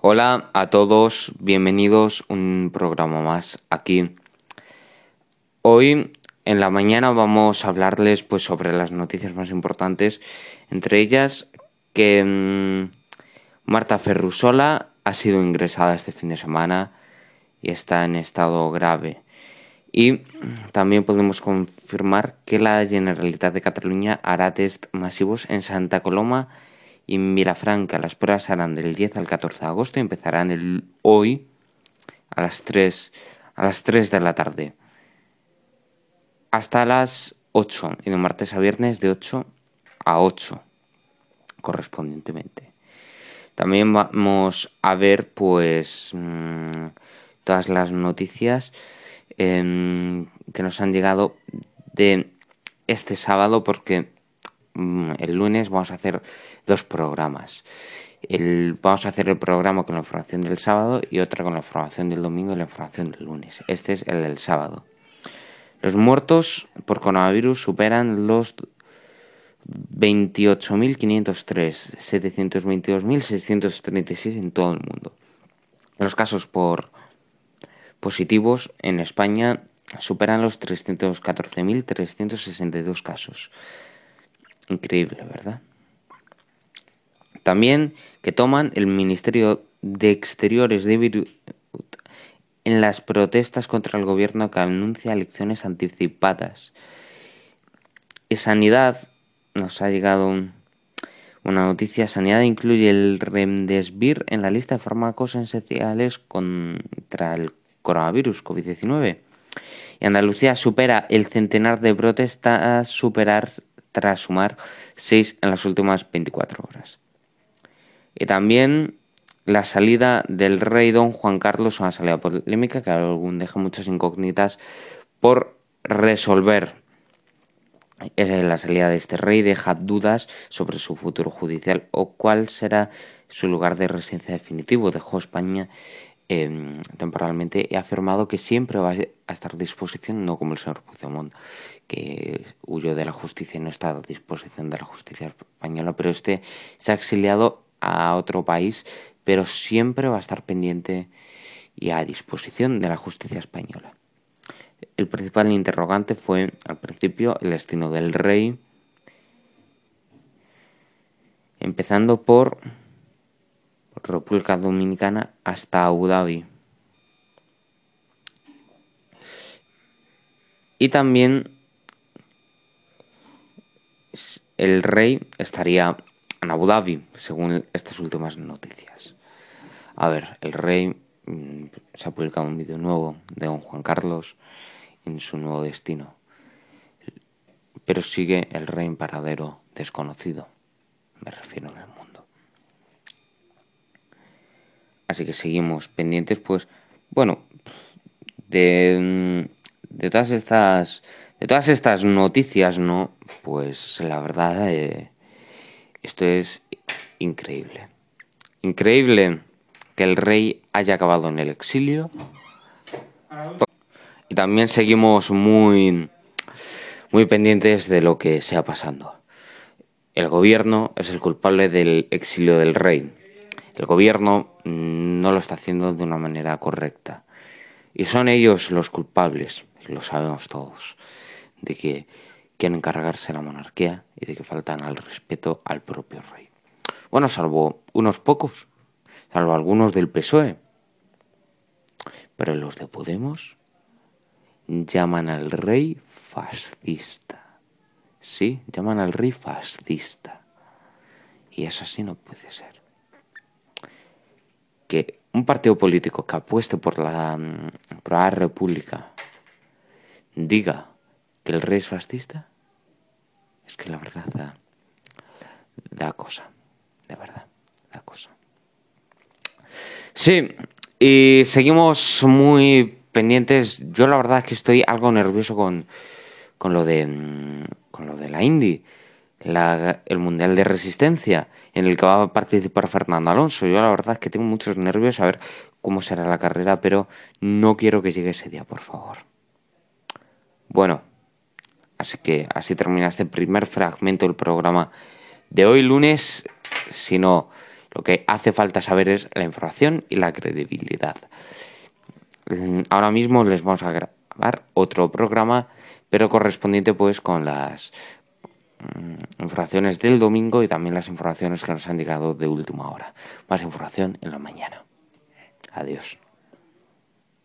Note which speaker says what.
Speaker 1: Hola a todos, bienvenidos un programa más aquí. Hoy en la mañana vamos a hablarles pues sobre las noticias más importantes, entre ellas que mm, Marta Ferrusola ha sido ingresada este fin de semana y está en estado grave. Y también podemos confirmar que la Generalitat de Cataluña hará test masivos en Santa Coloma y en Vilafranca. Las pruebas harán del 10 al 14 de agosto y empezarán hoy a las 3, a las 3 de la tarde hasta las 8 y de martes a viernes de 8 a 8 correspondientemente. También vamos a ver pues mm, todas las noticias em, que nos han llegado de este sábado porque el lunes vamos a hacer dos programas. vamos a hacer el programa con la información del sábado y otra con la información del domingo y la información del lunes. Este es el del sábado. Los muertos por coronavirus superan los 28.503, 722.636 en todo el mundo. Los casos por positivos en España superan los 314.362 casos. Increíble, ¿verdad? También que toman el Ministerio de Exteriores de Beirut en las protestas contra el gobierno que anuncia elecciones anticipadas. Sanidad nos ha llegado una noticia. Sanidad incluye el Remdesivir en la lista de fármacos esenciales contra el coronavirus COVID-19. Y Andalucía supera el centenar de protestas superar tras sumar seis en las últimas 24 horas. Y también la salida del rey don Juan Carlos, una salida polémica que aún deja muchas incógnitas por resolver la salida de este rey deja dudas sobre su futuro judicial o cuál será su lugar de residencia definitivo. Dejó España em, temporalmente ha afirmado que siempre va a estar a disposición, no como el señor Puigdemont, que huyó de la justicia y no está a disposición de la justicia española, pero este se ha exiliado a otro país, pero siempre va a estar pendiente y a disposición de la justicia española. El principal interrogante fue, al principio, el destino del rey, empezando por, República Dominicana hasta Abu Dhabi. Y también el rey estaría en Abu Dhabi, según estas últimas noticias. A ver, el rey mm, se ha publicado un vídeo nuevo de don Juan Carlos en su nuevo destino. Pero sigue el rey en paradero desconocido, me refiero en el mundo. Así que seguimos pendientes, pues, bueno, de, de todas estas de todas estas noticias, ¿no? Pues la verdad, eh, esto es increíble. Increíble que el rey haya acabado en el exilio y también seguimos muy, muy pendientes de lo que sea pasando. El gobierno es el culpable del exilio del rey. El gobierno no lo está haciendo de una manera correcta. Y son ellos los culpables, lo sabemos todos, de que quieren cargarse la monarquía y de que faltan al respeto al propio rey. Bueno, salvo unos pocos, salvo algunos del PSOE. Pero los de Podemos llaman al rey fascista. Sí, llaman al rey fascista. Y eso así no puede ser. Que un partido político que apueste por la, por la república diga que el rey es fascista, es que la verdad da, da cosa, de verdad, da cosa. Sí, y seguimos muy pendientes. Yo la verdad es que estoy algo nervioso con, con lo de mm, con lo de la Indy, el Mundial de Resistencia, en el que va a participar Fernando Alonso. Yo la verdad es que tengo muchos nervios a ver cómo será la carrera, pero no quiero que llegue ese día, por favor. Bueno, así que así termina este primer fragmento del programa de hoy lunes, sino Lo que hace falta saber es la información y la credibilidad. Mm, ahora mismo les vamos a grabar otro programa, pero correspondiente pues con las informaciones del domingo y también las informaciones que nos han llegado de última hora. Más información en la mañana. Adiós.